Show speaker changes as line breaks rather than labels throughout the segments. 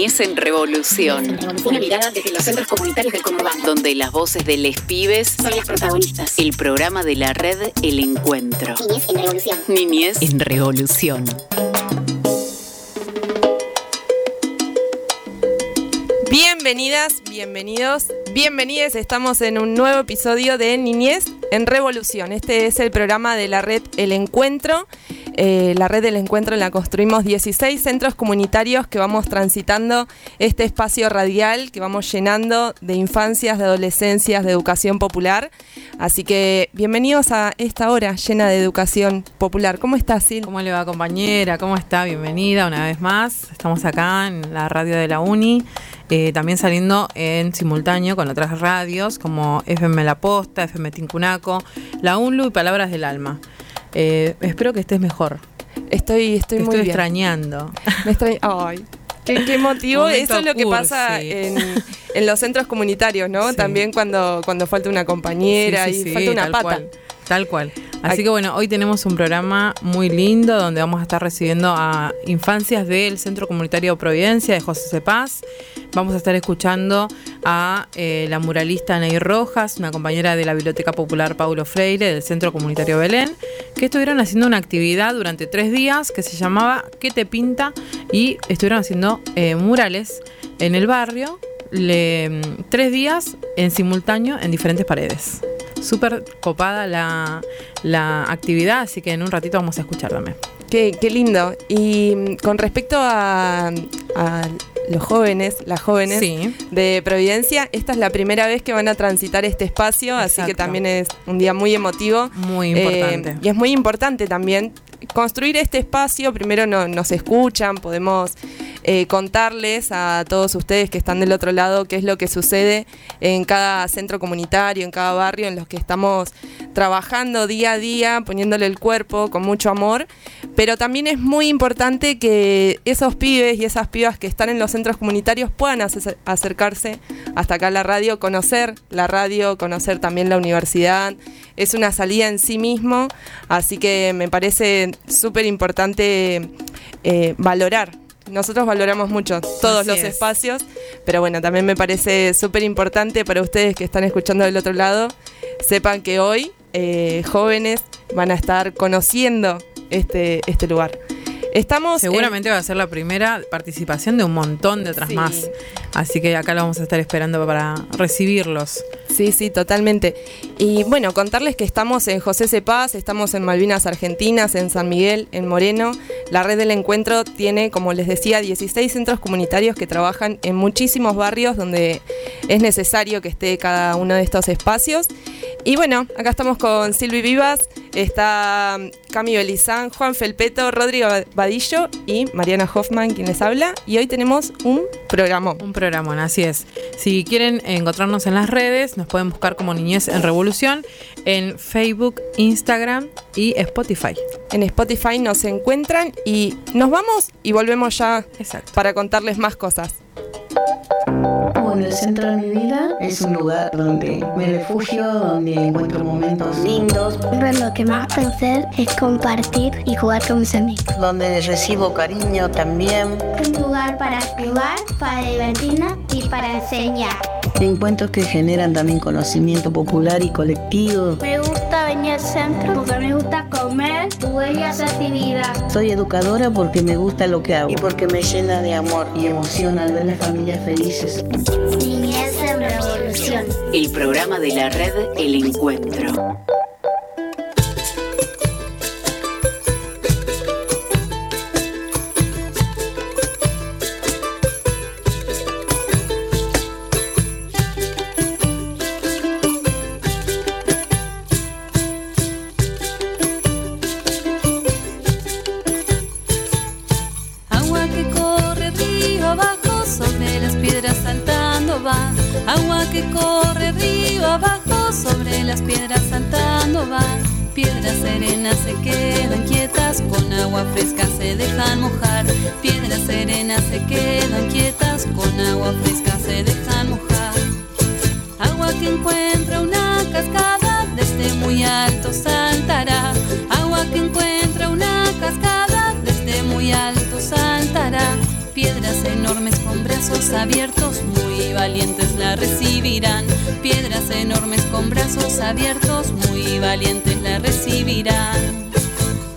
Niñez en Revolución.
Una mirada desde los centros comunitarios del Conurbano.
Donde las voces de les pibes
son las protagonistas.
El programa de la red El Encuentro.
Niñez en Revolución.
Niñez en Revolución.
Bienvenidas, bienvenidos, bienvenidas. Estamos en un nuevo episodio de Niñez en Revolución. Este es el programa de la red El Encuentro. Eh, la red del encuentro la construimos 16 centros comunitarios que vamos transitando este espacio radial que vamos llenando de infancias, de adolescencias, de educación popular. Así que bienvenidos a esta hora llena de educación popular. ¿Cómo estás, Sil?
¿Cómo le va, compañera? ¿Cómo está? Bienvenida una vez más. Estamos acá en la radio de la Uni. Eh, también saliendo en simultáneo con otras radios como FM La Posta, FM Tincunaco, La UNLU y Palabras del Alma. Eh, espero que estés mejor.
Estoy, estoy
Te
muy
estoy
bien.
extrañando.
Me extraña. Ay. Qué, qué motivo. Eso es lo que
cursi.
pasa en, en los centros comunitarios, ¿no?
Sí.
También cuando, cuando falta una compañera
Sí, sí,
y falta una pata.
cual, tal cual. Así
Ay.
que bueno, hoy tenemos un programa muy lindo donde vamos a estar recibiendo a infancias del Centro Comunitario Providencia de José Cepaz. Vamos a estar escuchando a eh, la muralista Ney Rojas, una compañera de la Biblioteca Popular Paulo Freire del Centro Comunitario Belén, que estuvieron haciendo una actividad durante tres días que se llamaba ¿Qué te pinta? y estuvieron haciendo eh, murales en el barrio le- mm, tres días en simultáneo en diferentes paredes. Súper copada la, la actividad, así que en un ratito vamos a escuchar también.
Qué, qué lindo. Y mm, con respecto a, a los jóvenes, las jóvenes
Sí.
de Providencia, esta es la primera vez que van a transitar este espacio, así que también es un día muy emotivo.
Muy
Eh,
importante.
y es muy importante también construir este espacio. Primero no- nos escuchan, podemos eh, contarles a todos ustedes que están del otro lado qué es lo que sucede en cada centro comunitario, en cada barrio en los que estamos trabajando día a día, poniéndole el cuerpo con mucho amor. Pero también es muy importante que esos pibes y esas pibas que están en los centros comunitarios puedan ace- acercarse hasta acá a la radio, conocer la radio, conocer también la universidad. Es una salida en sí mismo, así que me parece súper importante eh, valorar. Nosotros valoramos mucho todos
Así
los
es.
espacios, pero bueno, también me parece súper importante para ustedes que están escuchando del otro lado, sepan que hoy eh, jóvenes van a estar conociendo este, este lugar. Estamos en-
Seguramente va a ser la primera participación de un montón de otras
Sí.
más. Así que acá lo vamos a estar esperando para recibirlos.
Sí, sí, totalmente. Y bueno, contarles que estamos en José Cepaz, estamos en Malvinas Argentinas, en San Miguel, en Moreno. La red del encuentro tiene, como les decía, 16 centros comunitarios que trabajan en muchísimos barrios donde es necesario que esté cada uno de estos espacios. Y bueno, acá estamos con Silvi Vivas, está Cami Belizán, Juan Felpeto, Rodrigo Vadillo y Mariana Hoffman, quien les habla. Y hoy tenemos un programa.
Un programa, así es. Si quieren encontrarnos en las redes, nos pueden buscar como Niñez en Revolución en Facebook, Instagram y Spotify.
En Spotify nos encuentran y nos vamos y volvemos ya
Exacto.
para contarles más cosas.
Bueno, el centro de mi vida es un lugar donde me refugio, donde encuentro momentos lindos,
Pero lo que más pensé es compartir y jugar con mis amigos.
donde recibo cariño también.
Un lugar para jugar, para divertirnos y para enseñar.
Encuentros que generan también conocimiento popular y colectivo.
Me gusta venir al centro porque me gusta comer, jugar y hacer actividades.
Soy educadora porque me gusta lo que hago y porque me llena de amor y emoción al ver las familias felices.
Niñez en revolución.
El programa de la red El Encuentro.
Piedras serenas se quedan quietas, con agua fresca se dejan mojar. Enormes con brazos abiertos, muy valientes la recibirán. Piedras enormes con brazos abiertos, muy valientes la recibirán.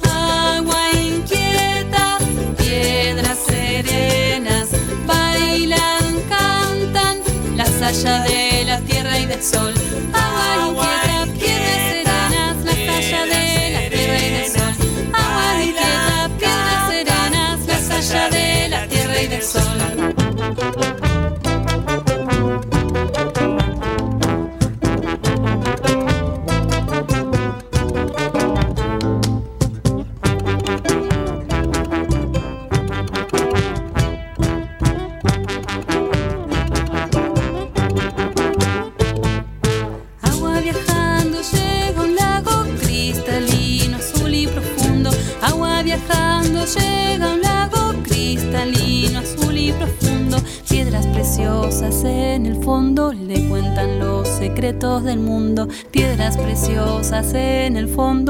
Agua inquieta, piedras serenas, bailan, cantan, la saya de la tierra y del sol. Agua inquieta, en el fondo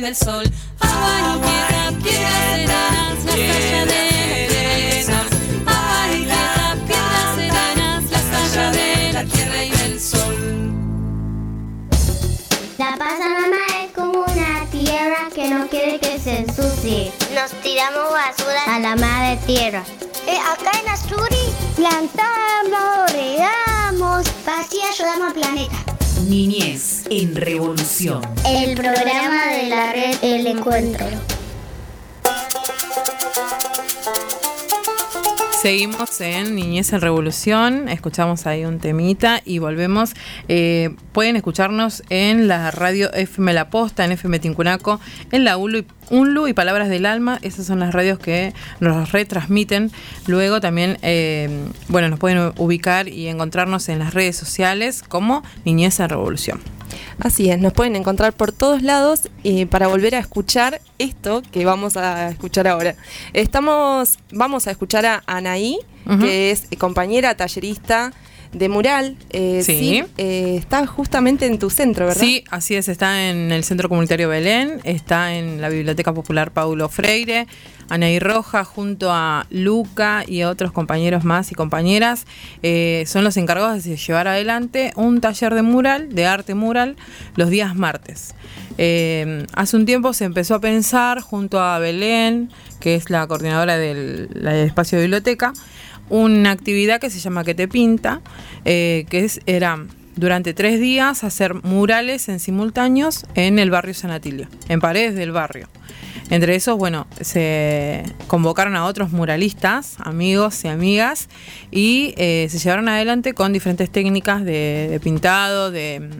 del sol.
Niñez en Revolución,
escuchamos ahí un temita y volvemos. Eh, pueden escucharnos en la radio FM La Posta, en FM Tincunaco, en la ULU y, UNLU y Palabras del Alma. Esas son las radios que nos retransmiten. Luego también, eh, bueno, nos pueden ubicar y encontrarnos en las redes sociales como Niñez en Revolución.
Así es, nos pueden encontrar por todos lados eh, para volver a escuchar esto que vamos a escuchar ahora. Estamos, vamos a escuchar a Anaí, que es compañera tallerista de mural. eh,
Sí.
eh, está justamente en tu centro, ¿verdad?
Sí, así es, está en el Centro Comunitario Belén, está en la Biblioteca Popular Paulo Freire, Anaí Roja junto a Luca y otros compañeros más y compañeras eh, son los encargados de llevar adelante un taller de mural, de arte mural, los días martes. Hace un tiempo se empezó a pensar junto a Belén, que es la coordinadora del, del espacio de biblioteca, una actividad que se llama Que te pinta, eh, que es, era durante tres días hacer murales en simultáneos en el barrio San Atilio, en paredes del barrio. Entre esos, bueno, se convocaron a otros muralistas, amigos y amigas, y eh, se llevaron adelante con diferentes técnicas de, pintado, de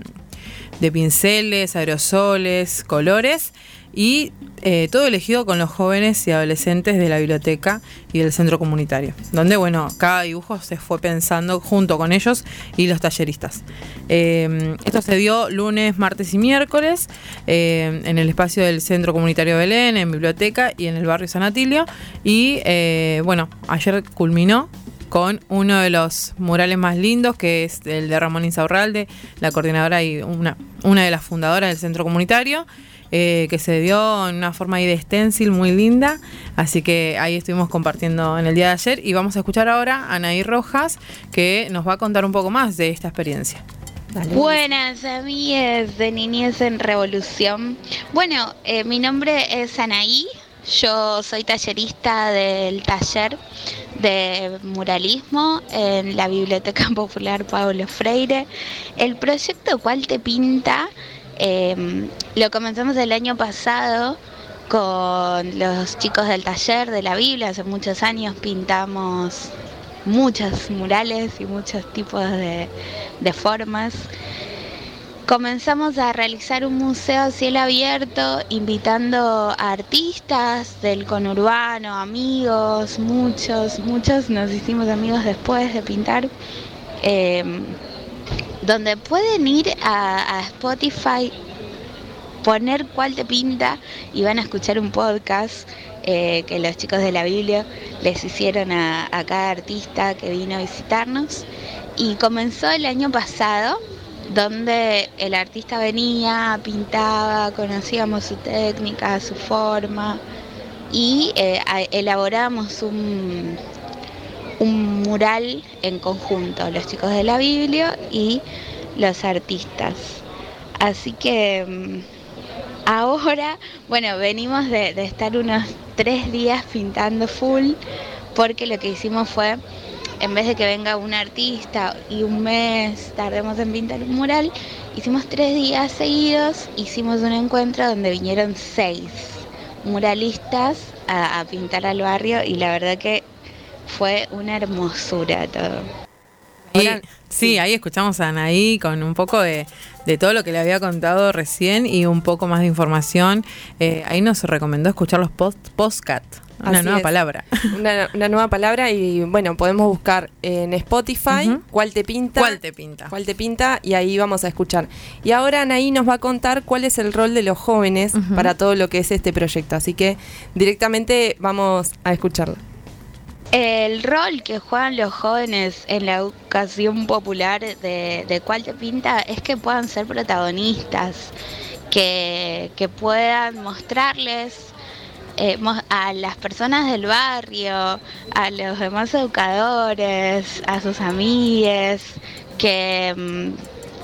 pinceles, aerosoles, colores y eh, todo elegido con los jóvenes y adolescentes de la biblioteca y del centro comunitario, donde bueno, cada dibujo se fue pensando junto con ellos y los talleristas. Eh, esto se dio lunes, martes y miércoles eh, en el espacio del centro comunitario Belén, en biblioteca y en el barrio San Atilio y bueno, ayer culminó con uno de los murales más lindos, que es el de Ramón Insaurralde, la coordinadora y una, una de las fundadoras del centro comunitario, eh, que se dio en una forma ahí de stencil muy linda. Así que ahí estuvimos compartiendo en el día de ayer y vamos a escuchar ahora a Anaí Rojas, que nos va a contar un poco más de esta experiencia.
Dale.
Buenas amigas de Niñez en Revolución. Bueno, eh, mi nombre es Anaí, yo soy tallerista del taller de muralismo en la Biblioteca Popular Pablo Freire. El proyecto Cuál te pinta eh, lo comenzamos el año pasado con los chicos del taller de la Biblia. Hace muchos años pintamos muchos murales y muchos tipos de, de formas. Comenzamos a realizar un museo a cielo abierto, invitando a artistas del conurbano, amigos, muchos, muchos nos hicimos amigos después de pintar, eh, donde pueden ir a, Spotify, poner cuál te pinta y van a escuchar un podcast eh, que los chicos de la Biblia les hicieron a, cada artista que vino a visitarnos. Y comenzó el año pasado donde el artista venía, pintaba, conocíamos su técnica, su forma y eh, elaboramos un, un mural en conjunto, los chicos de la Biblia y los artistas. Así que mm, ahora, bueno, venimos de, de estar unos tres días pintando full porque lo que hicimos fue en vez de que venga un artista y un mes tardemos en pintar un mural, hicimos tres días seguidos, hicimos un encuentro donde vinieron seis muralistas a, a pintar al barrio y la verdad que fue una hermosura todo.
Y- sí, ahí escuchamos a Anaí con un poco de, de todo lo que le había contado recién y un poco más de información. Eh, ahí nos recomendó escuchar los post postcat, una
Así
nueva
es.
palabra.
Una, una nueva palabra y bueno, podemos buscar en Spotify cuál te pinta.
¿Cuál te pinta?
cuál te pinta y ahí vamos a escuchar. Y ahora Anaí nos va a contar cuál es el rol de los jóvenes para todo lo que es este proyecto. Así que directamente vamos a escucharlo.
El rol que juegan los jóvenes en la educación popular de, de cuál te pinta es que puedan ser protagonistas, que, que puedan mostrarles eh, a las personas del barrio, a los demás educadores, a sus amigues, que mm,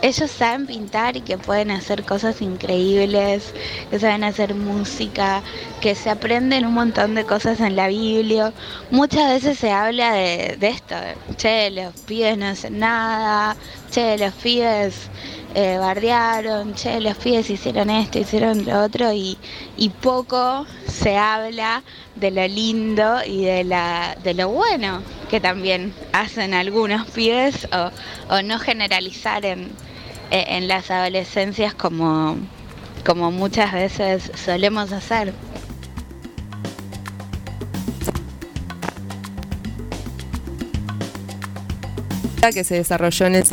ellos saben pintar y que pueden hacer cosas increíbles, que saben hacer música, que se aprenden un montón de cosas en la Biblia. Muchas veces se habla de, esto, che, los pibes no hacen nada, che, los pibes eh, bardearon, che, los pibes hicieron esto, hicieron lo otro y, y poco se habla de lo lindo y de, la, de lo bueno que también hacen algunos pibes o, o no generalizar en, en las adolescencias como, como muchas veces solemos hacer.
que se desarrolló en el.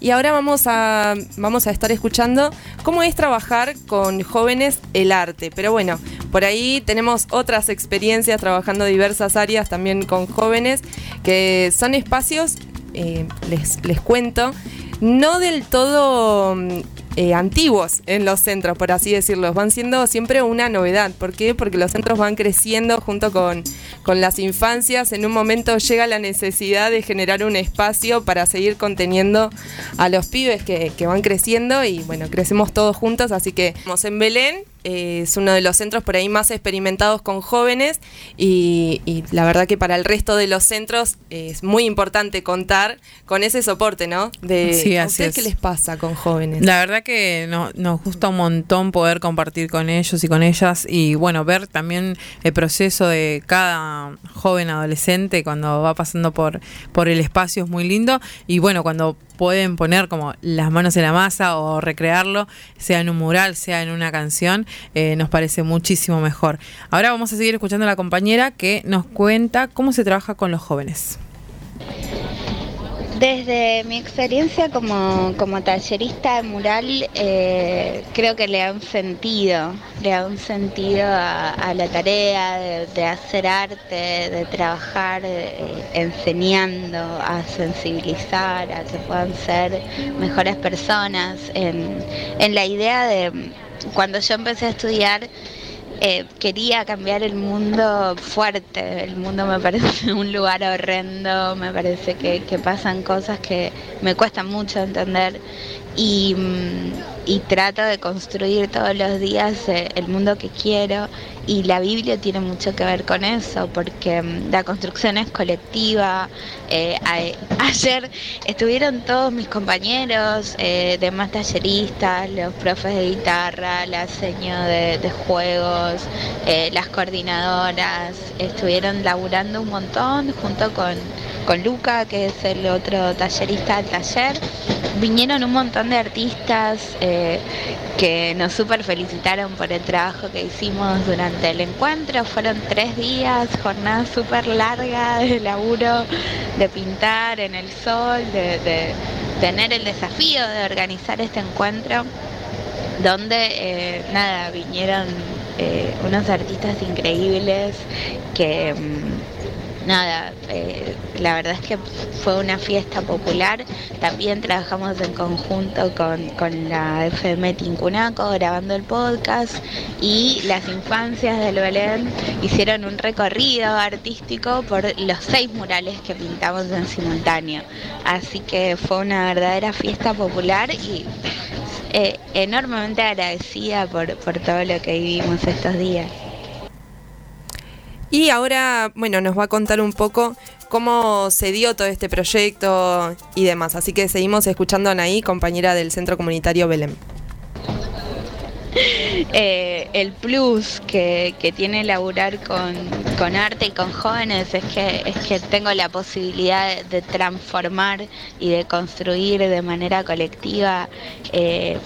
Y ahora vamos a, vamos a estar escuchando cómo es trabajar con jóvenes el arte. Pero bueno, por ahí tenemos otras experiencias trabajando diversas áreas también con jóvenes, que son espacios, eh, les, les cuento, no del todo mm, eh, antiguos en los centros, por así decirlo. Van siendo siempre una novedad. ¿Por qué? Porque los centros van creciendo junto con, con las infancias. En un momento llega la necesidad de generar un espacio para seguir conteniendo a los pibes que, que van creciendo y bueno, crecemos todos juntos. Así que estamos en Belén. Eh, es uno de los centros por ahí más experimentados con jóvenes y, y la verdad que para el resto de los centros es muy importante contar con ese soporte, ¿no? De
Sí,
¿a
así
ustedes
es.
qué les pasa con jóvenes.
La verdad que no- nos gusta un montón poder compartir con ellos y con ellas y bueno, ver también el proceso de cada joven adolescente cuando va pasando por, por el espacio es muy lindo y bueno, cuando pueden poner como las manos en la masa o recrearlo, sea en un mural, sea en una canción, eh, nos parece muchísimo mejor. Ahora vamos a seguir escuchando a la compañera que nos cuenta cómo se trabaja con los jóvenes.
Desde mi experiencia como, como tallerista de mural, eh, creo que le da un sentido, le da un sentido a, la tarea de, de hacer arte, de trabajar eh, enseñando, a sensibilizar, a que puedan ser mejores personas. En, en la idea de, cuando yo empecé a estudiar, eh, quería cambiar el mundo fuerte. El mundo me parece un lugar horrendo, me parece que, que pasan cosas que me cuestan mucho entender. Y, mm, y trato de construir todos los días eh, el mundo que quiero y la Biblia tiene mucho que ver con eso porque mm, la construcción es colectiva. Eh, ayer estuvieron todos mis compañeros, eh, demás talleristas, los profes de guitarra, la seño de, de juegos, eh, las coordinadoras, estuvieron laburando un montón junto con, con Luca, que es el otro tallerista del taller. Vinieron un montón de artistas eh, que nos super felicitaron por el trabajo que hicimos durante el encuentro. Fueron tres días, jornada súper larga de laburo, de pintar en el sol, de, tener el desafío de organizar este encuentro donde eh, nada vinieron eh, unos artistas increíbles que mm, nada eh, la verdad es que fue una fiesta popular también trabajamos en conjunto con, con la FM Tincunaco grabando el podcast y las infancias del Belén hicieron un recorrido artístico por los seis murales que pintamos en simultáneo así que fue una verdadera fiesta popular y eh, enormemente agradecida por, por todo lo que vivimos estos días.
Y ahora, bueno, nos va a contar un poco cómo se dio todo este proyecto y demás. Así que seguimos escuchando a Anaí, compañera del Centro Comunitario Belén.
Eh, el plus que, tiene laburar con, arte y con jóvenes es que, es que tengo la posibilidad de, de transformar y de construir de manera colectiva eh,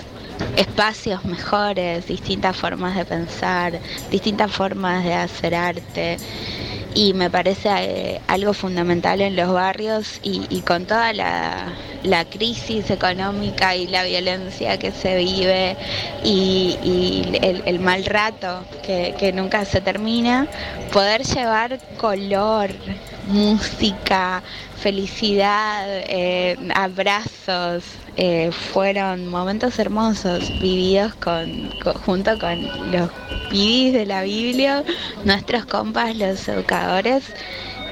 espacios mejores, distintas formas de pensar, distintas formas de hacer arte. Y me parece eh, algo fundamental en los barrios y, con toda la, la crisis económica y la violencia que se vive y, el, mal rato que, que nunca se termina, poder llevar color, música, felicidad, eh, abrazos, eh, fueron momentos hermosos vividos con, junto con los pibis de la Biblia, nuestros compas, los educadores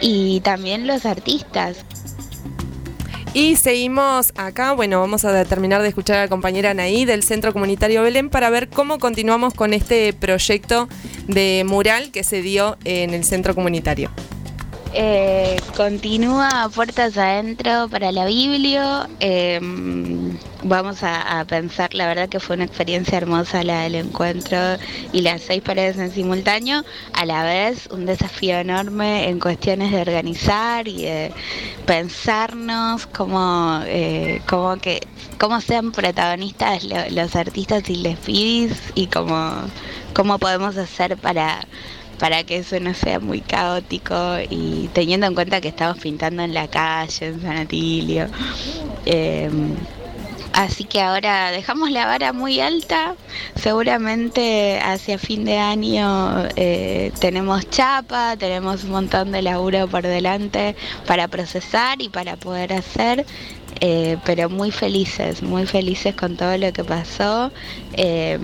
y también los artistas.
Y seguimos acá, bueno, vamos a terminar de escuchar a la compañera Anaí del Centro Comunitario Belén para ver cómo continuamos con este proyecto de mural que se dio en el Centro Comunitario.
Eh, continúa Puertas Adentro para la Biblia. eh, vamos a, pensar, la verdad que fue una experiencia hermosa la del encuentro y las seis paredes en simultáneo. A la vez, un desafío enorme en cuestiones de organizar y de pensarnos cómo, eh, cómo que cómo sean protagonistas lo- los artistas y les pibis y cómo, cómo podemos hacer para para que eso no sea muy caótico y teniendo en cuenta que estamos pintando en la calle, en San Atilio. Eh, así que ahora dejamos la vara muy alta, seguramente hacia fin de año eh, tenemos chapa, tenemos un montón de laburo por delante para procesar y para poder hacer. Eh, pero muy felices, muy felices con todo lo que pasó eh,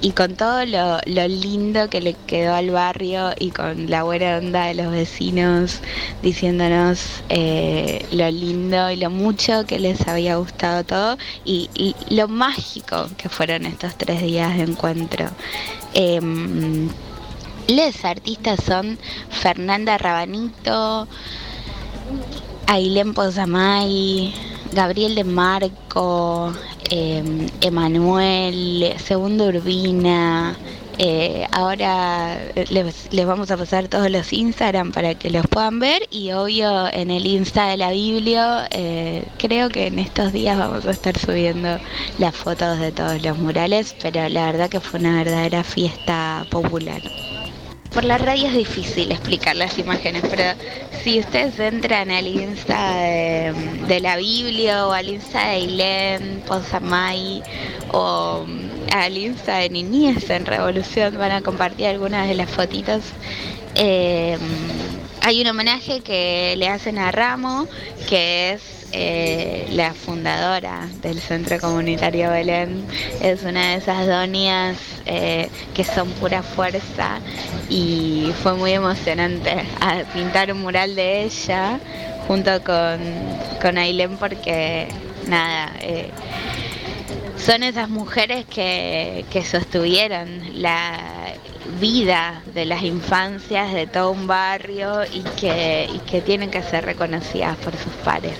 y con todo lo, lindo que le quedó al barrio y con la buena onda de los vecinos diciéndonos eh, lo lindo y lo mucho que les había gustado todo y, y lo mágico que fueron estos tres días de encuentro. Em, les artistas son Fernanda Rabanito, Ailén Pozamay, Gabriel de Marco, eh, Emanuel, Segundo Urbina. eh, ahora les, vamos a pasar todos los Instagram para que los puedan ver y obvio en el Insta de la Biblia eh, creo que en estos días vamos a estar subiendo las fotos de todos los murales, pero la verdad que fue una verdadera fiesta popular. Por la radio es difícil explicar las imágenes, pero si ustedes entran al Insta de, la Biblia o al Insta de Ailén, Pozamay o al Insta de Niñez en Revolución, van a compartir algunas de las fotitos. Eh, hay un homenaje que le hacen a Ramo, que es eh, la fundadora del Centro Comunitario Belén. Es una de esas donias eh, que son pura fuerza y fue muy emocionante pintar un mural de ella junto con, con Ailén porque nada, eh, son esas mujeres que, que sostuvieron la vida de las infancias de todo un barrio y que, y que tienen que ser reconocidas por sus pares.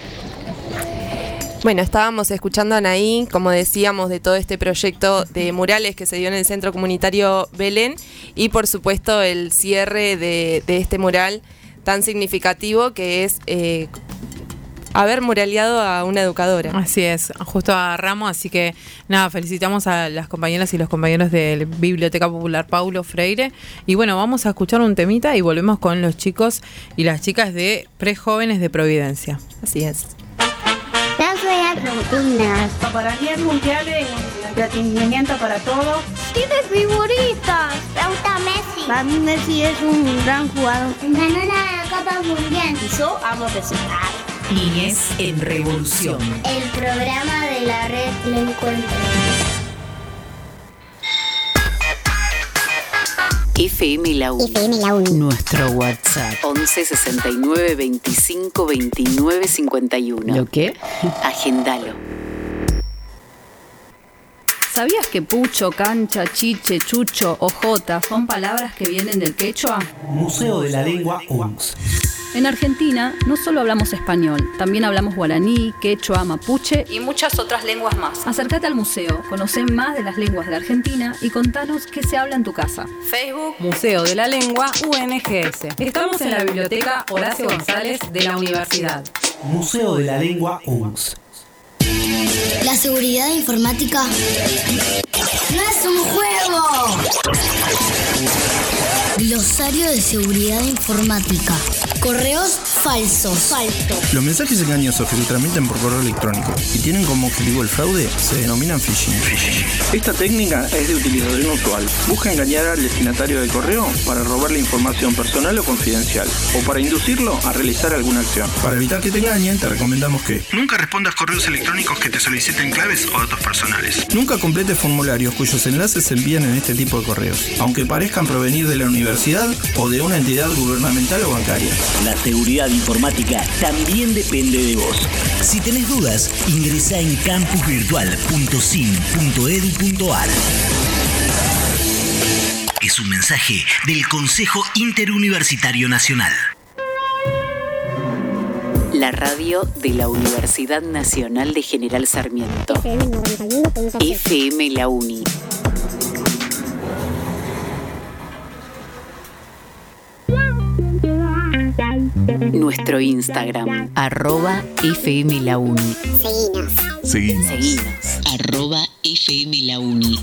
Bueno, estábamos escuchando a Anaí, como decíamos, de todo este proyecto de murales que se dio en el Centro Comunitario Belén y por supuesto el cierre de, de este mural tan significativo que es eh, haber muraleado a una educadora.
Así es, justo a Ramos, así que nada, felicitamos a las compañeras y los compañeros de la Biblioteca Popular Paulo Freire. Y bueno, vamos a escuchar un temita y volvemos con los chicos y las chicas de Prejóvenes de Providencia.
Así es.
Yo soy Argentina.
Soberanía mundial en entretenimiento para todos.
Tienes figuritas. Me gusta Messi. Para mí Messi es un gran jugador. Ganó la Copa Mundial.
Y yo amo recitar.
Niñez en Revolución.
El programa de la red lo encuentro.
FM La U.
FM La U.
Nuestro WhatsApp 11 69 25 29 51.
¿Lo qué?
Agendalo.
¿Sabías que pucho, cancha, chiche, chucho o jota son palabras que vienen del quechua?
Museo de la Lengua UNS.
En Argentina no solo hablamos español, también hablamos guaraní, quechua, mapuche y muchas otras lenguas más. Acércate al museo, conoce más de las lenguas de Argentina y contanos qué se habla en tu casa.
Facebook Museo de la Lengua UNGS. Estamos en la biblioteca Horacio González de la Universidad.
Museo de la Lengua UNS.
La seguridad informática no es un juego. Glosario de seguridad informática. Correos falsos. Falso.
Los mensajes engañosos que se transmiten por correo electrónico y tienen como objetivo el fraude se denominan phishing. Esta técnica es de utilización usual. Busca engañar al destinatario del correo para robarle información personal o confidencial o para inducirlo a realizar alguna acción. Para evitar que te engañen, te recomendamos que nunca respondas correos electrónicos que te soliciten claves o datos personales. Nunca completes formularios cuyos enlaces se envían en este tipo de correos, aunque parezcan provenir de la universidad o de una entidad gubernamental o bancaria.
La seguridad informática también depende de vos. Si tenés dudas, ingresa en campusvirtual.sin.edu.ar. Es un mensaje del Consejo Interuniversitario Nacional.
La radio de la Universidad Nacional de General Sarmiento. FM La Uni. Nuestro Instagram, arroba FM La Uni.
Seguinos.
Seguimos.
Seguinos.
Arroba FM La Uni.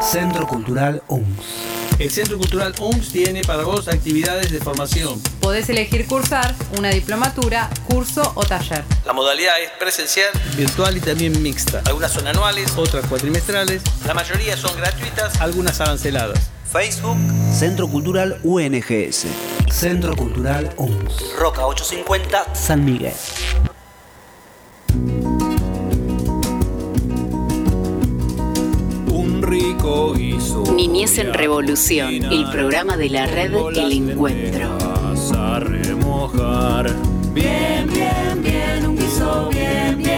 Centro Cultural UNS.
El Centro Cultural UMS tiene para vos actividades de formación.
Podés elegir cursar una diplomatura, curso o taller.
La modalidad es presencial, virtual y también mixta. Algunas son anuales, otras cuatrimestrales. La mayoría son gratuitas, algunas aranceladas. Facebook,
Centro Cultural UNGS.
Centro Cultural UNS.
Roca 850.
San Miguel.
un rico guiso.
Niñez en Revolución, el programa de la red El Encuentro.
A remojar. Bien, bien, bien, un guiso bien, bien.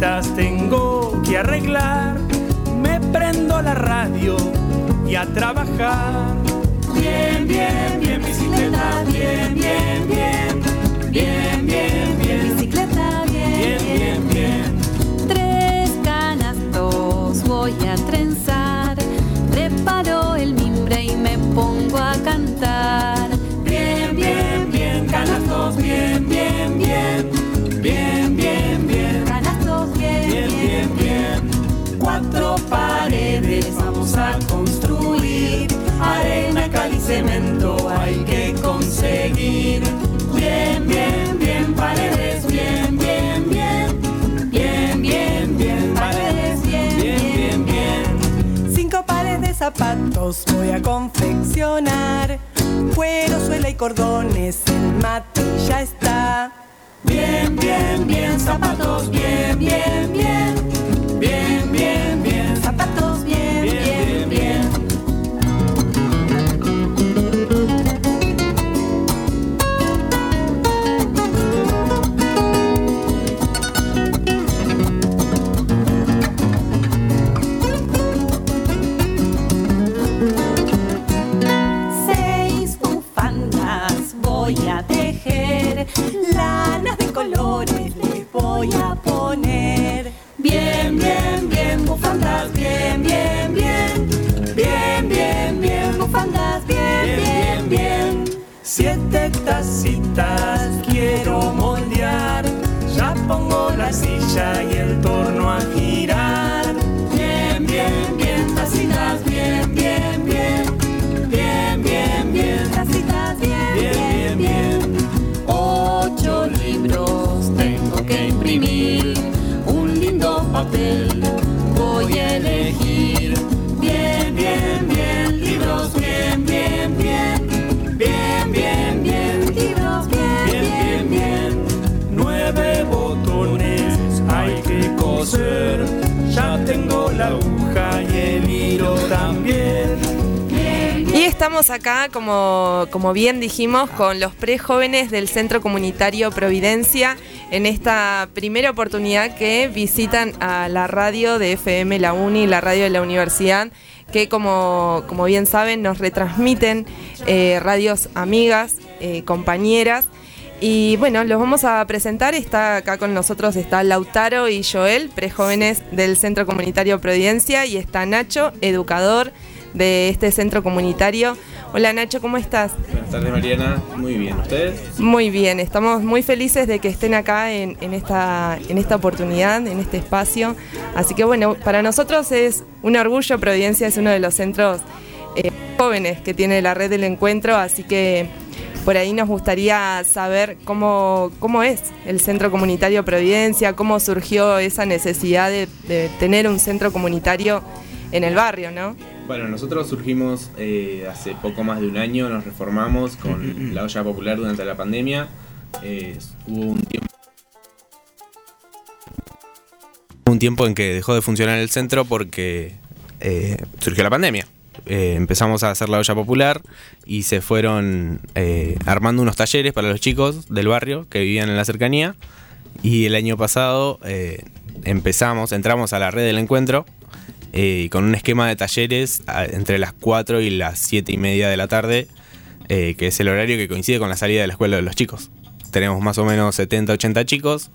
Tengo que arreglar. Me prendo la radio y a trabajar. Bien, bien, bien, bicicleta, bien, bien, bien. Bien, bien, bien.
Bicicleta bien,
Bien, bien, bien.
Tres canastos voy a trenzar. Preparo el mimbre y me pongo a cantar.
Hay que conseguir. Bien, bien, bien, paredes, bien, bien, bien. Bien, bien, bien, paredes, bien, bien, bien, bien.
Cinco pares de zapatos voy a confeccionar. Cuero, suela y cordones, el mate ya está.
Bien, bien, bien, zapatos, bien, bien, bien. Bien, bien, bien,
Zapatos la aguja y el hilo también.
Y estamos acá, como, como bien dijimos, con los prejóvenes del Centro Comunitario Providencia en esta primera oportunidad que visitan a la radio de FM La Uni, la radio de la universidad, que como, como bien saben nos retransmiten eh, radios amigas, eh, compañeras. Y bueno, los vamos a presentar. Está acá con nosotros, está Lautaro y Joel, prejóvenes del Centro Comunitario Providencia, y está Nacho, educador de este centro comunitario. Hola Nacho, ¿cómo estás?
Buenas tardes Mariana, muy bien, ¿ustedes?
Muy bien, estamos muy felices de que estén acá en, en esta, en esta oportunidad, en este espacio. Así que bueno, para nosotros es un orgullo, Providencia es uno de los centros eh, jóvenes que tiene la red del encuentro, así que por ahí nos gustaría saber cómo, cómo es el Centro Comunitario Providencia, cómo surgió esa necesidad de, de tener un centro comunitario en el barrio, ¿no?
Bueno, nosotros surgimos eh, hace poco más de un año, nos reformamos con la olla popular durante la pandemia. Eh, hubo un tiempo, un tiempo en que dejó de funcionar el centro porque eh, surgió la pandemia. Eh, empezamos a hacer la olla popular y se fueron eh, armando unos talleres para los chicos del barrio que vivían en la cercanía. Y el año pasado eh, empezamos, entramos a la red del encuentro eh, con un esquema de talleres entre las 4 y las 7 y media de la tarde, eh, que es el horario que coincide con la salida de la escuela de los chicos. Tenemos más o menos 70, 80 chicos,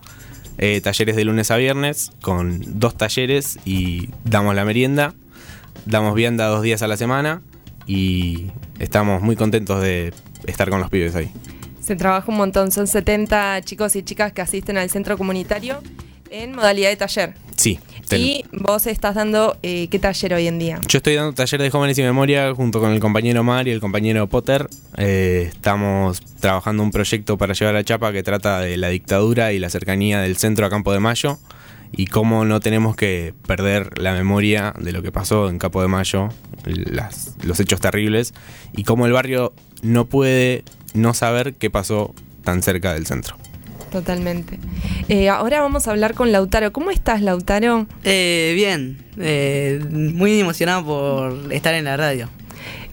eh, talleres de lunes a viernes, con dos talleres y damos la merienda, damos vianda dos días a la semana y estamos muy contentos de estar con los pibes ahí.
Se trabaja un montón, son 70 chicos y chicas que asisten al centro comunitario en modalidad de taller.
Sí. ten-
Y vos estás dando eh, qué taller hoy en día.
Yo estoy dando taller de jóvenes y memoria junto con el compañero Mar y el compañero Potter. Eh, estamos trabajando un proyecto para llevar a Chapa que trata de la dictadura y la cercanía del centro a Campo de Mayo y cómo no tenemos que perder la memoria de lo que pasó en Campo de Mayo, las- los hechos terribles y cómo el barrio no puede no saber qué pasó tan cerca del centro.
Totalmente. Eh, ahora vamos a hablar con Lautaro. ¿Cómo estás, Lautaro?
Eh, bien, eh, muy emocionado por estar en la radio.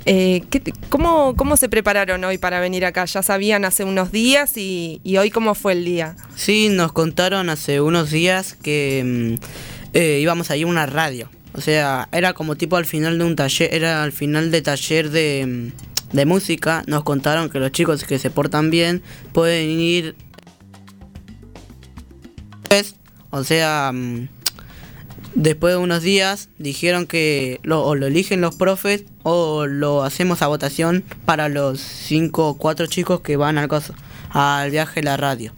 Eh, ¿qué cómo, ¿Cómo se prepararon hoy para venir acá? ¿Ya sabían hace unos días y, hoy cómo fue el día?
Sí, nos contaron hace unos días que mm, eh, íbamos a ir a una radio. O sea, era como tipo al final de un taller, era al final de taller de, mm, de música. Nos contaron que los chicos que se portan bien pueden ir... O sea, mm, después de unos días dijeron que lo, o lo eligen los profes o lo hacemos a votación para los cinco o cuatro chicos que van al, coso- al viaje de la radio.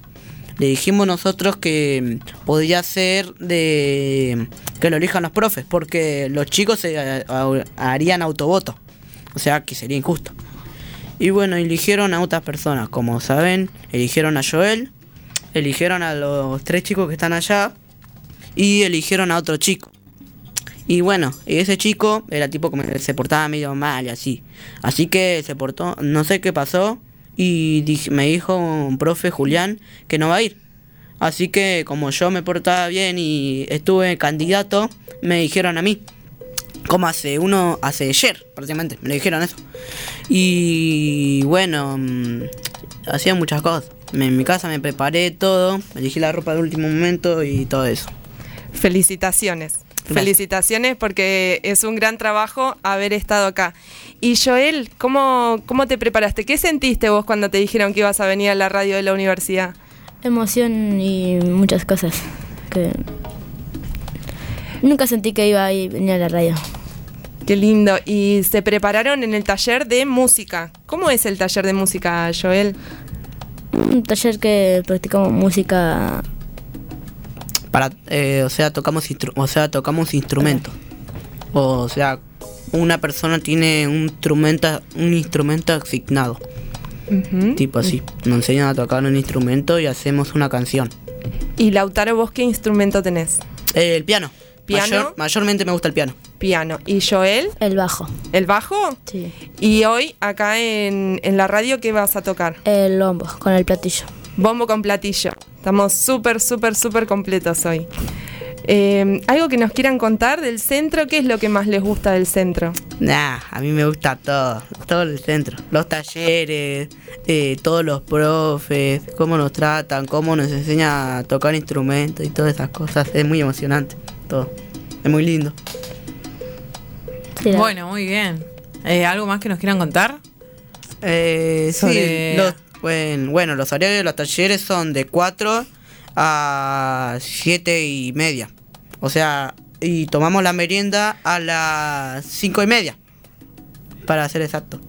Le dijimos nosotros que mm, podía ser de que lo elijan los profes, porque los chicos se a- harían autovoto. O sea que sería injusto. Y bueno, eligieron a otras personas. Como saben, eligieron a Joel, eligieron a los tres chicos que están allá y eligieron a otro chico. Y bueno, ese chico era tipo como se portaba medio mal y así. Así que se portó, no sé qué pasó y dij- me dijo un profe Julián que no va a ir. Así que como yo me portaba bien y estuve candidato, me dijeron a mí. Como hace uno, hace ayer, prácticamente, me dijeron eso. Y bueno, mm, hacía muchas cosas. En mi casa me preparé todo, elegí la ropa de último momento y todo eso.
Felicitaciones. Felicitaciones porque es un gran trabajo haber estado acá. Y Joel, ¿cómo, ¿cómo te preparaste? ¿Qué sentiste vos cuando te dijeron que ibas a venir a la radio de la universidad?
Emoción y muchas cosas que nunca sentí que iba a ir- venir a la radio.
Qué lindo. Y se prepararon en el taller de música. ¿Cómo es el taller de música, Joel?
Un taller que practicamos música
Para, eh, o sea, tocamos instru- o sea, tocamos instrumentos. O sea, una persona tiene un instrumento, un instrumento asignado. Tipo así. Nos enseñan a tocar un instrumento y hacemos una canción.
Y Lautaro, ¿vos qué instrumento tenés?
Eh, el piano.
¿Piano?
Mayor- mayormente me gusta el piano.
Piano. ¿Y Joel?
El bajo.
¿El bajo?
Sí.
Y hoy, acá en, en la radio, ¿qué vas a tocar?
El bombo, con el platillo.
Bombo con platillo. Estamos súper, súper, súper completos hoy. Eh, ¿Algo que nos quieran contar del centro? ¿Qué es lo que más les gusta del centro?
Nah, a mí me gusta todo, todo el centro. Los talleres, eh, todos los profes, cómo nos tratan, cómo nos enseñan a tocar instrumentos y todas esas cosas. Es muy emocionante, todo. Es muy lindo.
Bueno, muy bien. Eh, ¿Algo más que nos quieran contar?
Eh,
Sobre-
sí, los, bueno, bueno, los horarios de los talleres son de 4 a 7 y media. O sea, y tomamos la merienda a las 5 y media. Para ser exacto.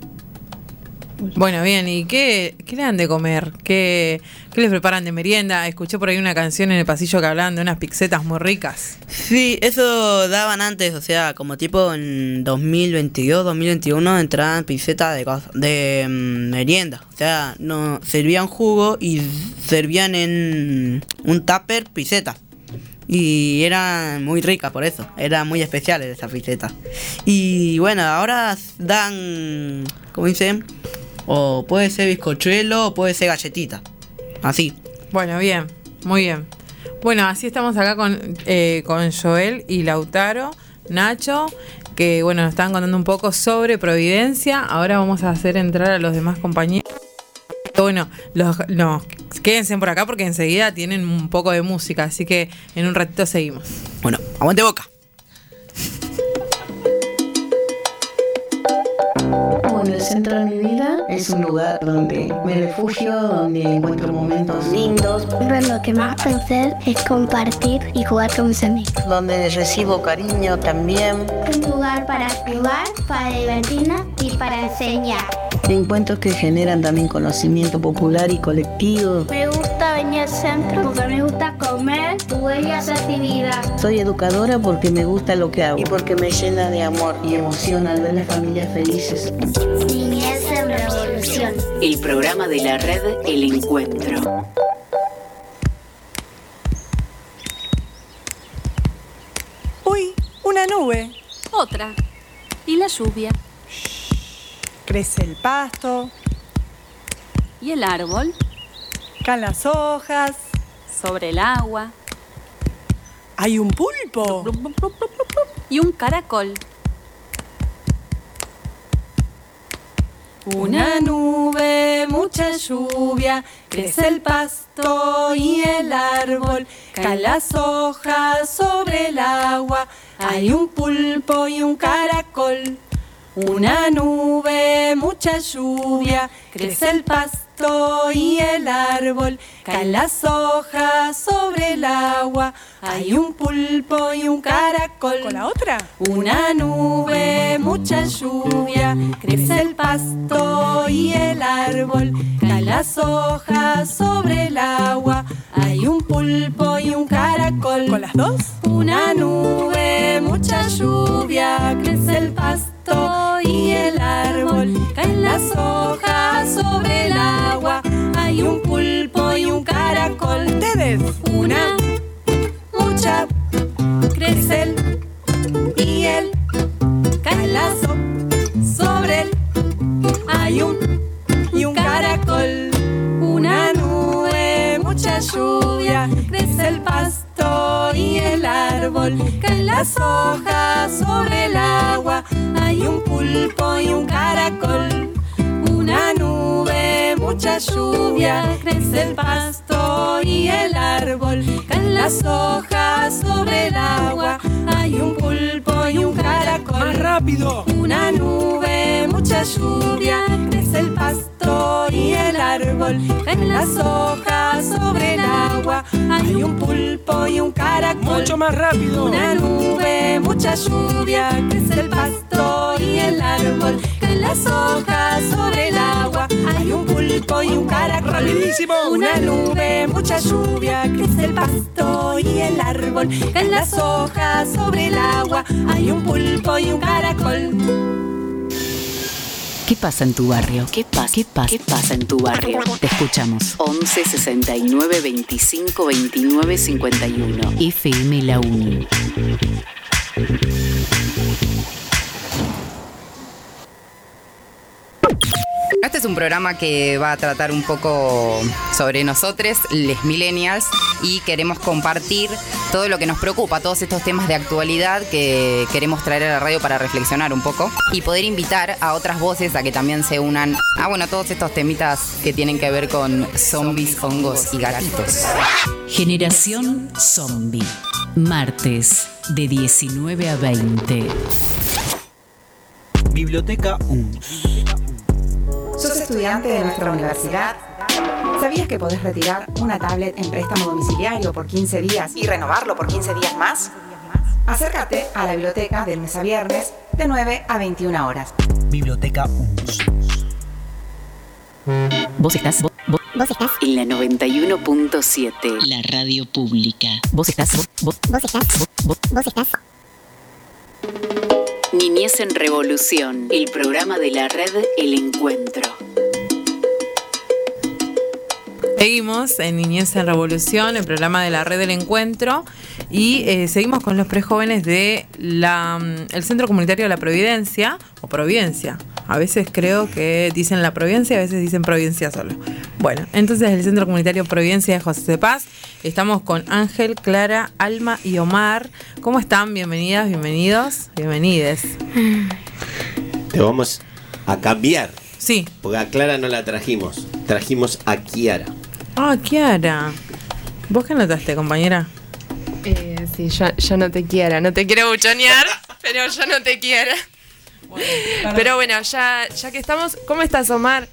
Bueno, bien, ¿y qué, qué le dan de comer? ¿Qué, ¿Qué les preparan de merienda? Escuché por ahí una canción en el pasillo que hablaban de unas pizzetas muy ricas.
Sí, eso daban antes, o sea, como tipo en 2022, 2021 entraban pisetas de, de mm, merienda. O sea, no servían jugo y servían en un tupper pisetas. Y eran muy ricas por eso, eran muy especiales esas pisetas. Y bueno, ahora dan, ¿cómo dicen? O puede ser bizcochuelo o puede ser galletita. Así.
Bueno, bien, muy bien. Bueno, así estamos acá con, eh, con Joel y Lautaro, Nacho, que bueno, nos están contando un poco sobre Providencia. Ahora vamos a hacer entrar a los demás compañeros. Bueno, los, no, quédense por acá porque enseguida tienen un poco de música, así que en un ratito seguimos.
Bueno, aguante boca.
Bueno, el centro de mi vida es un lugar donde me refugio, donde encuentro momentos lindos,
Pero lo que más pensé es compartir y jugar con mis amigos.
donde recibo cariño también.
Un lugar para jugar, para divertirnos y para enseñar.
Encuentros que generan también conocimiento popular y colectivo.
Me gusta venir al centro porque me gusta comer, jugar y hacer actividad.
Soy educadora porque me gusta lo que hago y porque me llena de amor y emoción al ver las familias felices.
Niñez en revolución.
El programa de la red El Encuentro.
Uy, una nube.
Otra. ¿Y la lluvia?
Crece el pasto,
¿Y el árbol?
caen las hojas.
Sobre el agua.
Hay un pulpo.
Y un caracol.
Una nube, mucha lluvia, crece el pasto y el árbol, caen las hojas sobre el agua, hay un pulpo y un caracol. Una nube, mucha lluvia, crece el pasto y el árbol, caen las hojas sobre el agua, hay un pulpo y un caracol.
¿Con la otra?
Una nube, mucha lluvia, crece el pasto y el árbol, caen las hojas sobre el agua, hay un pulpo y un caracol.
¿Con las dos?
Una nube, mucha lluvia, crece el pasto y el árbol, caen las hojas sobre el agua, hay un pulpo y un caracol.
Ustedes.
Una, mucha, crece el y el cae las sobre el hay un y un caracol una nube mucha lluvia crece el pasto y el árbol caen las hojas sobre el agua hay un pulpo y un caracol una nube, mucha lluvia, crece el pasto y el árbol, caen las hojas sobre el agua, hay un pulpo y un caracol.
¡Más rápido!
Una nube, mucha lluvia, crece el pasto pasto y el árbol. En las hojas sobre el agua hay un pulpo y un caracol.
Mucho más rápido.
Una nube, mucha lluvia, crece el pasto y el árbol. En las hojas sobre el agua hay un pulpo y un caracol.
Rapidísimo.
Una nube, mucha lluvia, crece el pasto y el árbol. En las hojas sobre el agua hay un pulpo y un caracol.
¿Qué pasa en tu barrio? ¿Qué pasa? ¿Qué pasa? ¿Qué pasa en tu barrio? Te escuchamos. 11 69 25 29 51. FM La Uni.
Este es un programa que va a tratar un poco sobre nosotros, les millennials, y queremos compartir todo lo que nos preocupa, todos estos temas de actualidad que queremos traer a la radio para reflexionar un poco y poder invitar a otras voces a que también se unan a bueno, todos estos temitas que tienen que ver con zombies, hongos y gatitos.
Generación Zombie. Martes de 19 a 20.
Biblioteca UNS.
¿Sos estudiante de nuestra universidad? ¿Sabías que podés retirar una tablet en préstamo domiciliario por 15 días y renovarlo por 15 días más? Acércate a la biblioteca de lunes a viernes de 9 a 21 horas.
Biblioteca UNS.
Vos estás, vos, vos-
Vos estás.
en la 91.7, la radio pública. Vos estás, vos, vos,
Vos estás.
vos- vos-
Vos estás.
Niñez en Revolución, el programa de la red El Encuentro.
Seguimos en Niñez en Revolución, el programa de la Red del Encuentro, y eh, seguimos con los prejóvenes de mm, el Centro Comunitario de la Providencia, o Providencia. A veces creo que dicen la Providencia, a veces dicen Providencia solo. Bueno, entonces el Centro Comunitario Providencia de José de Paz, estamos con Ángel, Clara, Alma y Omar. ¿Cómo están? Bienvenidas, bienvenidos, bienvenides.
Te vamos a cambiar.
Sí.
Porque a Clara no la trajimos. Trajimos a Kiara.
Ah, Kiara. ¿Vos qué notaste, compañera?
Eh, sí, yo, yo no te quiera, no te quiero buchonear, pero yo no te quiera. Pero bueno, ya, ya que estamos, ¿cómo estás, Omar?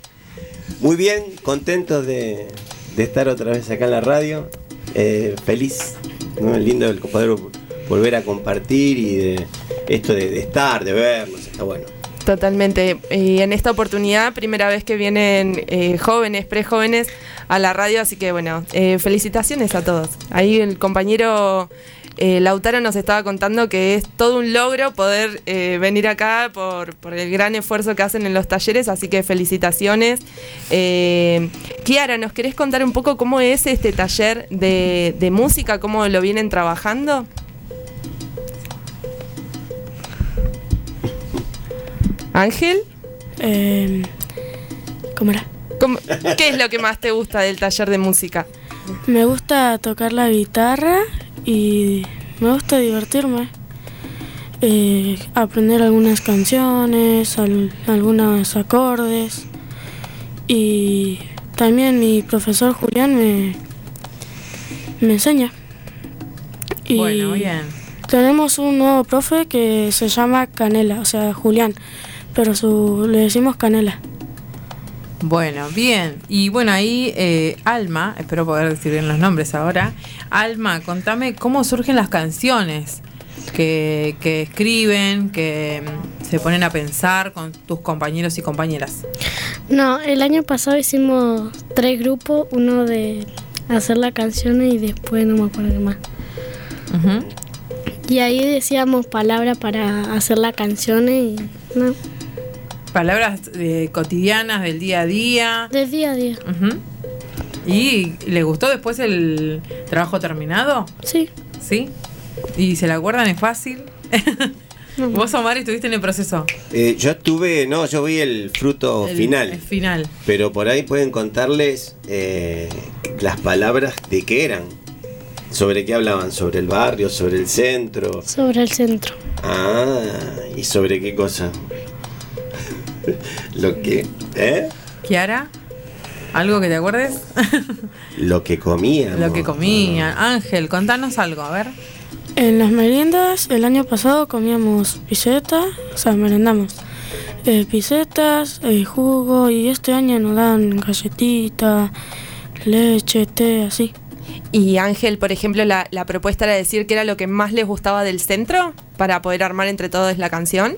Muy bien, contentos de, estar otra vez acá en la radio. Eh, feliz, lindo el poder volver a compartir y de esto de, de estar, de vernos, está bueno.
Totalmente. Y en esta oportunidad, primera vez que vienen eh, jóvenes, prejóvenes a la radio, así que bueno, eh, felicitaciones a todos. Ahí el compañero eh, Lautaro nos estaba contando que es todo un logro poder eh, venir acá por, por el gran esfuerzo que hacen en los talleres, así que felicitaciones. Eh, Kiara, ¿nos querés contar un poco cómo es este taller de, de música, cómo lo vienen trabajando? Ángel.
Eh, ¿Cómo era?
¿Cómo- ¿Qué es lo que más te gusta del taller de música?
Me gusta tocar la guitarra y me gusta divertirme. Eh, aprender algunas canciones, al- algunos acordes. Y también mi profesor Julián me, me enseña. Y
Bueno, bien.
Tenemos un nuevo profe que se llama Canela, o sea, Julián, pero su, le decimos Canela.
Bueno, bien. Y bueno, ahí eh, Alma, espero poder decir bien los nombres ahora. Alma, contame cómo surgen las canciones que, que escriben, que mm, se ponen a pensar con tus compañeros y compañeras.
No, el año pasado hicimos tres grupos, uno de hacer la canción y después no me acuerdo más. Y ahí decíamos palabras para hacer la canción y no,
Palabras eh, cotidianas del día a día.
del día a día.
¿Y le gustó después el trabajo terminado?
Sí.
¿Sí? ¿Y se la acuerdan? ¿Es fácil? Vos, Omar, estuviste en el proceso.
Eh, yo estuve, no, yo vi el fruto
El-
final.
el final.
Pero por ahí pueden contarles eh, las palabras de qué eran. ¿Sobre qué hablaban? ¿Sobre el barrio? ¿Sobre el centro?
Sobre el centro.
Ah, ¿y sobre qué cosa? Lo que, ¿eh?
Kiara, ¿algo que te acuerdes?
Lo que comían.
Lo que comían. Ángel, contanos algo, a ver.
En las meriendas, el año pasado comíamos piseta, o sea, merendamos. eh, pisetas, eh, jugo y este año nos dan galletitas, leche, té, así.
Y Ángel, por ejemplo, la, la propuesta era decir que era lo que más les gustaba del centro para poder armar entre todos la canción.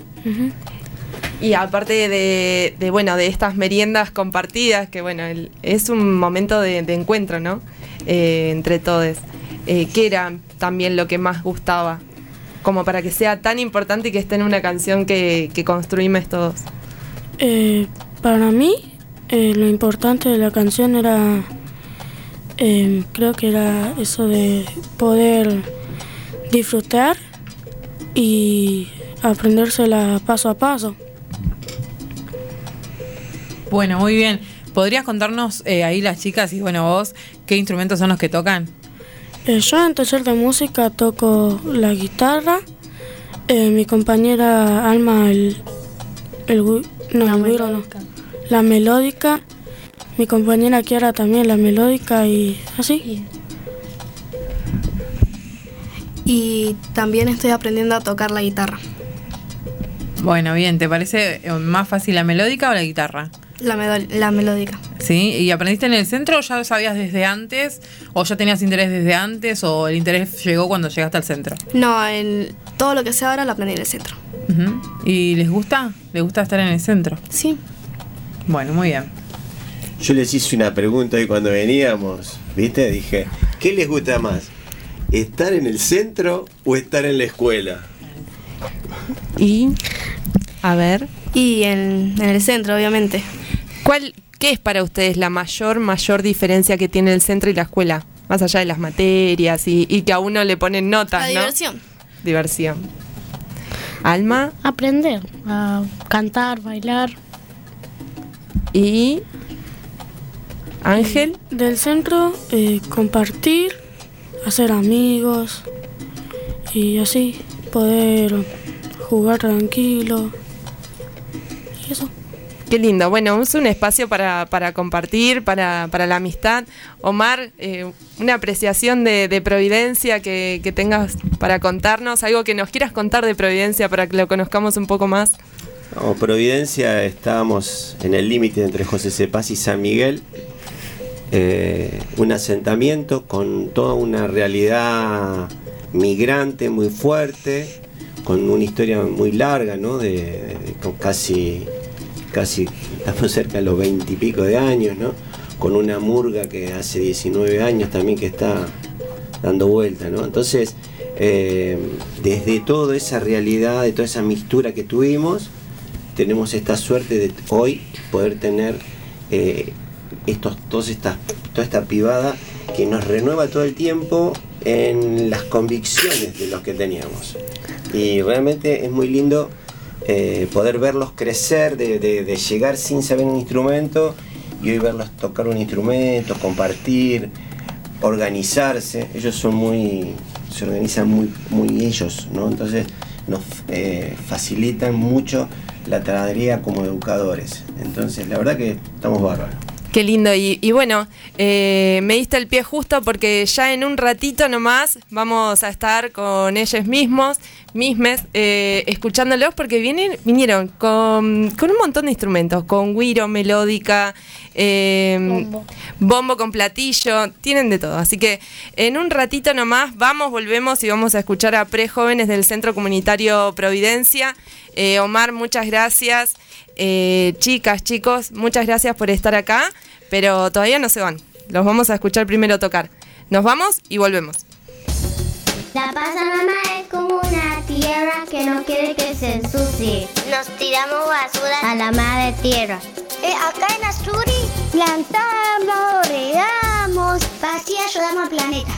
Y aparte de, bueno, de estas meriendas compartidas, que bueno, es un momento de, de encuentro, ¿no? Eh, entre todos. Eh, ¿Qué era también lo que más gustaba? Como para que sea tan importante y que esté en una canción que, que construimos todos.
Eh, para mí, eh, lo importante de la canción era, eh, creo que era eso de poder disfrutar y aprendérsela paso a paso.
Bueno, muy bien. ¿Podrías contarnos eh, ahí las chicas y bueno vos qué instrumentos son los que tocan?
Eh, yo en taller de música toco la guitarra, eh, mi compañera Alma el, el no, el güiro no, la melódica, mi compañera Kiara también la melódica y así.
Y también estoy aprendiendo a tocar la guitarra.
Bueno, bien, ¿te parece eh, más fácil la melódica o la guitarra?
La, la melódica.
¿Sí? ¿Y aprendiste en el centro o ya lo sabías desde antes? ¿O ya tenías interés desde antes? ¿O el interés llegó cuando llegaste al centro?
No, en todo lo que sé ahora lo aprendí en el centro.
¿Y les gusta? ¿Les gusta estar en el centro?
Sí.
Bueno, muy bien.
Yo les hice una pregunta hoy cuando veníamos, ¿viste? Dije, ¿qué les gusta más? ¿Estar en el centro o estar en la escuela?
Y, a ver.
Y en, en el centro, obviamente.
¿Cuál, ¿Qué es para ustedes la mayor, mayor diferencia que tiene el centro y la escuela? Más allá de las materias y, y que a uno le ponen notas,
La
¿no?
diversión.
Diversión. Alma
Aprender a cantar, bailar.
y Ángel.
Del centro, eh, compartir, hacer amigos y así poder jugar tranquilo. Y eso.
Qué lindo. Bueno, es un espacio para, para compartir, para, para la amistad. Omar, eh, una apreciación de, de Providencia que, tengas para contarnos, algo que nos quieras contar de Providencia para que lo conozcamos un poco más.
No, Providencia, estábamos en el límite entre José Cepaz y San Miguel. Eh, un asentamiento con toda una realidad migrante muy fuerte, con una historia muy larga, ¿no? De, de- con casi, casi, estamos cerca de los veintipico de años, ¿no? Con una murga que hace 19 años también que está dando vuelta, ¿no? Entonces, eh, desde toda esa realidad, de toda esa mixtura que tuvimos, tenemos esta suerte de hoy poder tener eh, estos, todos estas, toda esta pivada que nos renueva todo el tiempo en las convicciones de los que teníamos. Y realmente es muy lindo eh, poder verlos crecer, de, llegar sin saber un instrumento y hoy verlos tocar un instrumento, compartir, organizarse. Ellos son muy, se organizan muy, muy ellos, ¿no? Entonces nos eh, facilitan mucho la tarea como educadores. Entonces, la verdad que estamos bárbaros.
Qué lindo. Y, y bueno, eh, me diste el pie justo porque ya en un ratito nomás vamos a estar con ellos mismos, mismes, eh, escuchándolos porque vienen, vinieron con, con un montón de instrumentos, con guiro, melódica, eh, bombo. con platillo, tienen de todo. Así que en un ratito nomás vamos, volvemos y vamos a escuchar a prejóvenes del Centro Comunitario Providencia. Eh, Omar, muchas gracias. Eh, chicas, chicos, muchas gracias por estar acá, pero todavía no se van. Los vamos a escuchar primero tocar. Nos vamos y volvemos.
La pasa mamá es como una tierra que no quiere que se ensucie. Nos tiramos basura a la madre tierra. Eh, acá en Asturi plantamos, regamos, así ayudamos al planeta.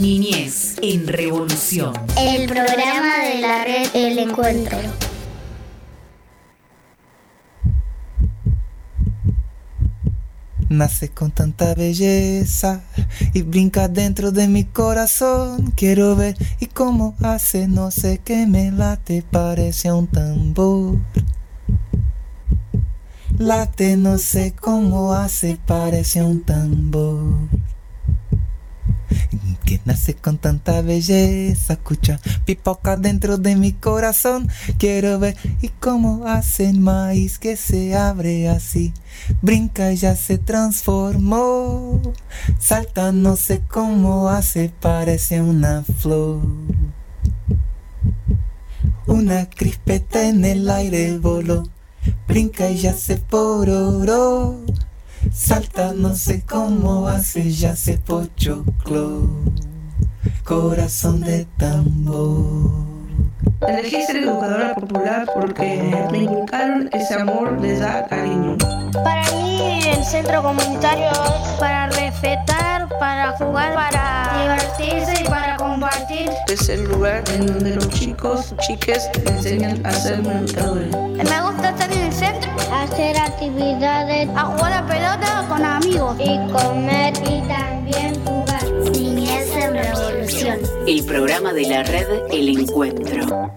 Niñez en revolución.
El programa de la red El Encuentro.
Nace con tanta belleza y brinca dentro de mi corazón. Quiero ver y cómo hace, no sé qué me late, parece un tambor. Late, no sé cómo hace, parece un tambor. Que nace con tanta belleza. Escucha, pipoca dentro de mi corazón. Quiero ver y cómo hace el maíz que se abre así. Brinca y ya se transformó. Salta, no sé cómo hace, parece una flor. Una crispeta en el aire voló. Brinca y ya se pororó. Salta, no sé cómo hace, ya se pochocló. Corazón de tambor.
Elegí ser educadora popular porque me inculcaron ese amor de dar cariño.
Para mí el centro comunitario es para respetar, para jugar, para divertirse y para compartir.
Es el lugar en donde los chicos, chiques, enseñan a ser educadores.
Me gusta estar en el centro, hacer actividades, a jugar a pelota con amigos y comer y también jugar.
El programa de la red El Encuentro.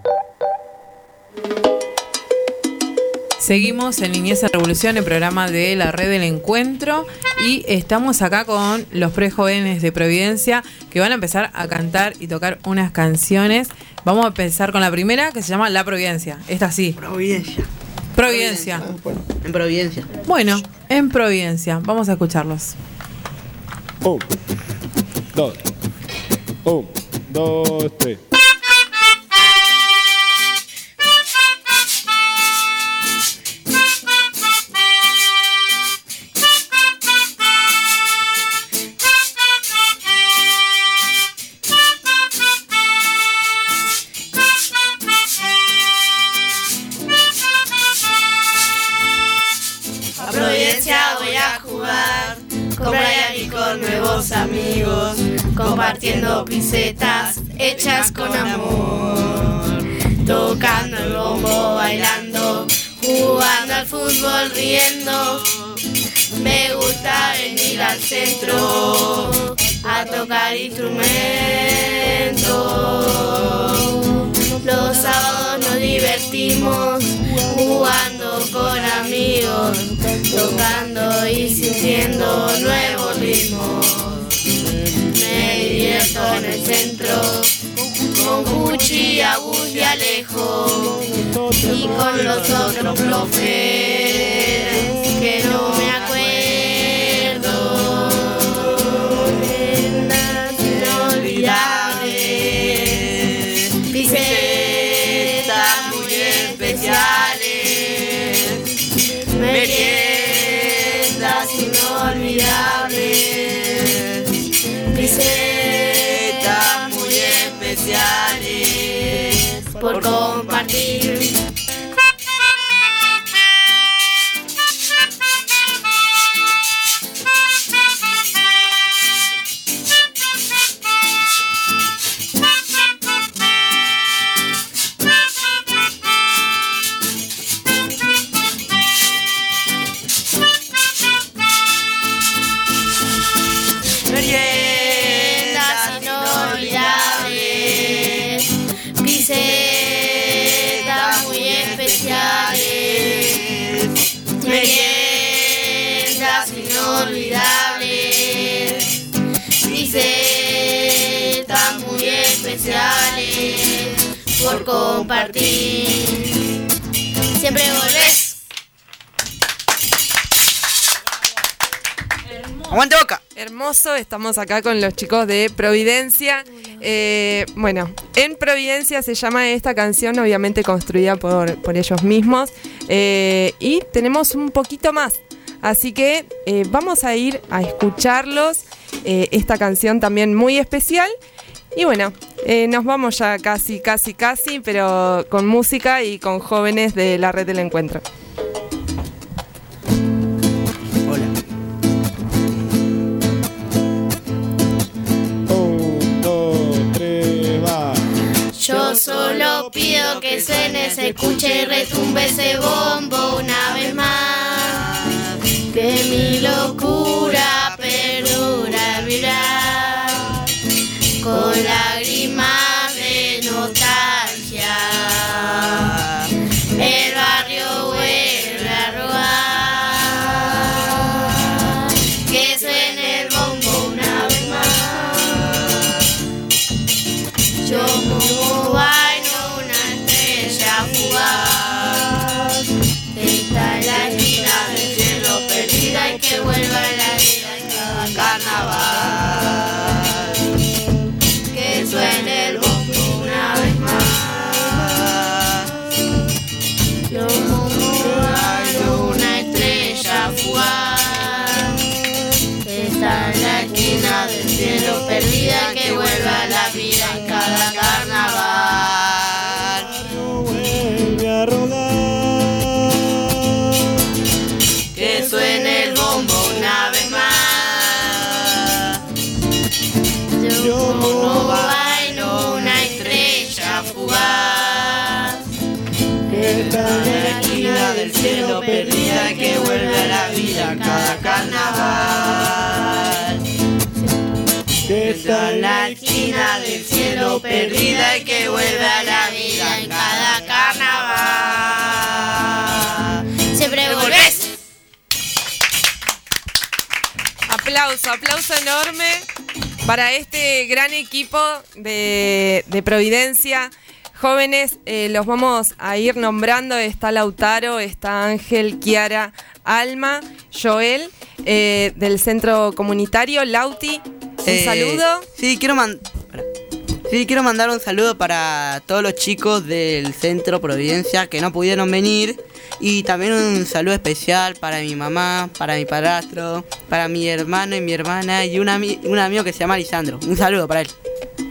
Seguimos en Niñez en Revolución, el programa de la red del encuentro. Y estamos acá con los prejóvenes de Providencia que van a empezar a cantar y tocar unas canciones. Vamos a empezar con la primera que se llama La Providencia. Esta sí.
Providencia.
Providencia.
En Providencia.
Bueno, en Providencia. Vamos a escucharlos.
Un, dos, un, dos, tres.
A Providencia voy a jugar con Brian y con nuevos amigos, compartiendo pisetas hechas con amor, tocando el bombo, bailando, jugando al fútbol, riendo. Me gusta venir al centro a tocar instrumentos. Los sábados nos divertimos jugando con amigos, tocando y sintiendo nuevos ritmos. Me divierto en el centro con Gucci, Agus y Alejo y con los otros profes compartir. Siempre volvés.
¡Aguante boca!
Hermoso, estamos acá con los chicos de Providencia. Eh, bueno, en Providencia se llama esta canción, obviamente construida por, por ellos mismos. Eh, y tenemos un poquito más. Así que eh, vamos a ir a escucharlos. eh, esta canción también muy especial. Y bueno, eh, nos vamos ya casi, casi, casi, pero con música y con jóvenes de la red del encuentro.
Un, dos, tres, va.
Yo solo pido que suene, se escuche y retumbe ese bombo una vez más. Que mi locura con Que
está en la esquina del cielo perdida y que vuelve a la vida en cada carnaval.
Siempre volvés.
Aplauso, aplauso enorme para este gran equipo de, de Providencia. Jóvenes, eh, los vamos a ir nombrando. Está Lautaro, está Ángel, Kiara, Alma, Joel, eh, del centro comunitario. Lauti, un
Eh,
saludo.
Sí, quiero. Sí, mandar un saludo para todos los chicos del Centro Providencia que no pudieron venir. Y también un saludo especial para mi mamá, para mi padrastro, para mi hermano y mi hermana y un, ami- un amigo que se llama Lisandro. Un saludo para él.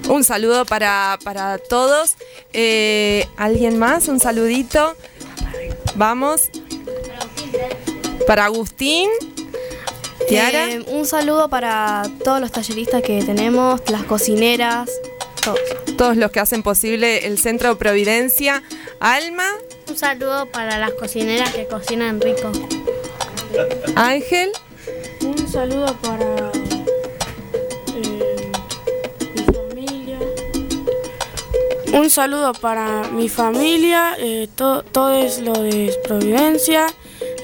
Un saludo para, para todos. Eh, ¿Alguien más? Un saludito. Vamos. Para Agustín. Tiara.
Eh, un saludo para todos los talleristas que tenemos, las cocineras, todos.
Todos los que hacen posible el Centro Providencia. Alma,
Un saludo para las cocineras que cocinan rico.
Ángel.
Un saludo para Un saludo para mi familia, eh, to- todo es lo de Providencia,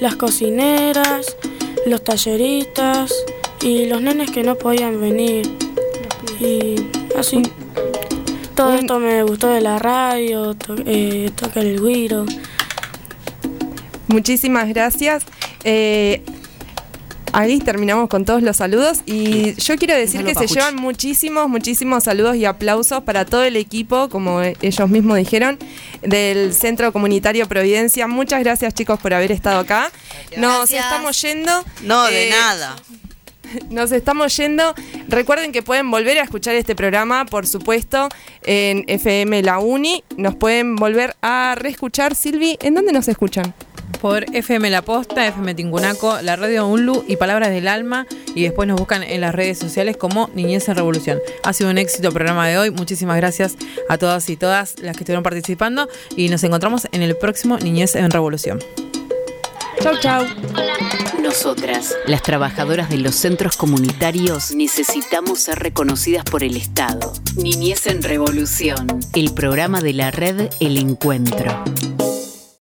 las cocineras, los talleristas y los nenes que no podían venir. Y así. Todo esto me gustó de la radio, to- eh, tocar el guiro.
Muchísimas gracias. Eh, ahí terminamos con todos los saludos y yo quiero decir que se llevan muchísimos, muchísimos saludos y aplausos para todo el equipo, como ellos mismos dijeron, del Centro Comunitario Providencia. Muchas gracias chicos por haber estado acá. Nos
Gracias.
estamos yendo.
No, de
Eh,
nada.
Nos estamos yendo. Recuerden que pueden volver a escuchar este programa, por supuesto, en FM La Uni. Nos pueden volver a reescuchar. Silvi, ¿en dónde nos escuchan?
Por FM La Posta, FM Tingunaco, la radio Unlu y Palabras del Alma. Y después nos buscan en las redes sociales como Niñez en Revolución. Ha sido un éxito el programa de hoy. Muchísimas gracias a todas y todas las que estuvieron participando. Y nos encontramos en el próximo Niñez en Revolución.
Chau, chau.
Nosotras, las trabajadoras de los centros comunitarios, necesitamos ser reconocidas por el Estado. Niñez en Revolución, el programa de la red El Encuentro.